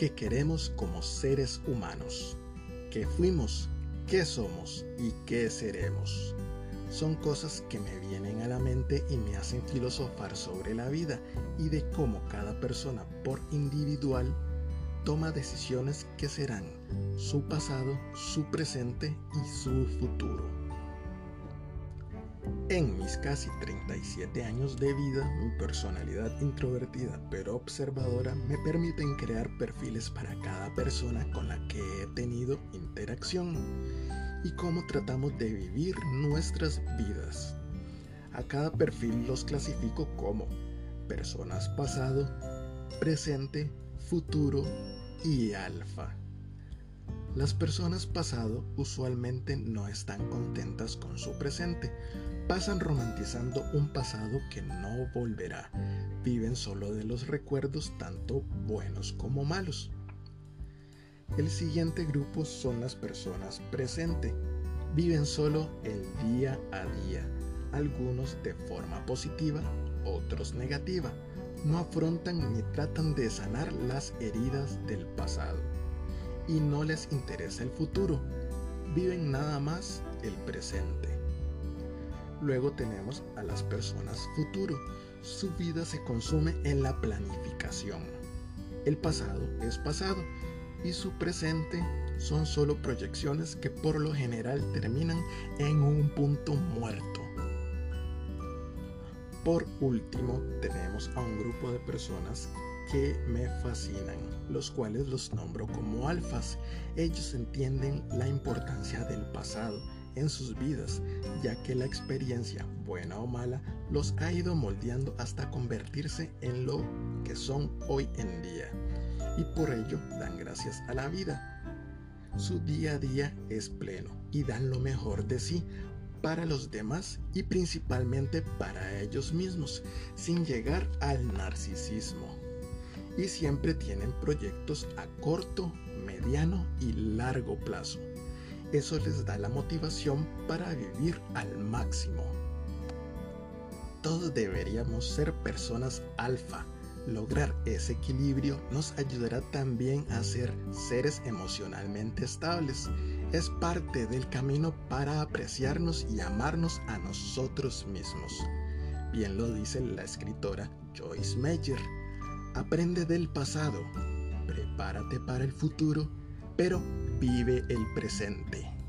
qué queremos como seres humanos, qué fuimos, qué somos y qué seremos. Son cosas que me vienen a la mente y me hacen filosofar sobre la vida y de cómo cada persona por individual toma decisiones que serán su pasado, su presente y su futuro. En mis casi 37 años de vida, mi personalidad introvertida pero observadora me permiten crear perfiles para cada persona con la que he tenido interacción y cómo tratamos de vivir nuestras vidas. A cada perfil los clasifico como personas pasado, presente, futuro y alfa. Las personas pasado usualmente no están contentas con su presente, pasan romantizando un pasado que no volverá, viven solo de los recuerdos tanto buenos como malos. El siguiente grupo son las personas presente, viven solo el día a día, algunos de forma positiva, otros negativa. No afrontan ni tratan de sanar las heridas del pasado. Y no les interesa el futuro, viven nada más el presente. Luego tenemos a las personas futuro, su vida se consume en la planificación. El pasado es pasado y su presente son solo proyecciones que por lo general terminan en un punto muerto. Por último, tenemos a un grupo de personas que me fascinan, los cuales los nombro como alfas. Ellos entienden la importancia del pasado en sus vidas, ya que la experiencia, buena o mala, los ha ido moldeando hasta convertirse en lo que son hoy en día. Y por ello dan gracias a la vida. Su día a día es pleno y dan lo mejor de sí para los demás y principalmente para ellos mismos, sin llegar al narcisismo. Y siempre tienen proyectos a corto, mediano y largo plazo. Eso les da la motivación para vivir al máximo. Todos deberíamos ser personas alfa. Lograr ese equilibrio nos ayudará también a ser seres emocionalmente estables es parte del camino para apreciarnos y amarnos a nosotros mismos. Bien lo dice la escritora Joyce Meyer. Aprende del pasado, prepárate para el futuro, pero vive el presente.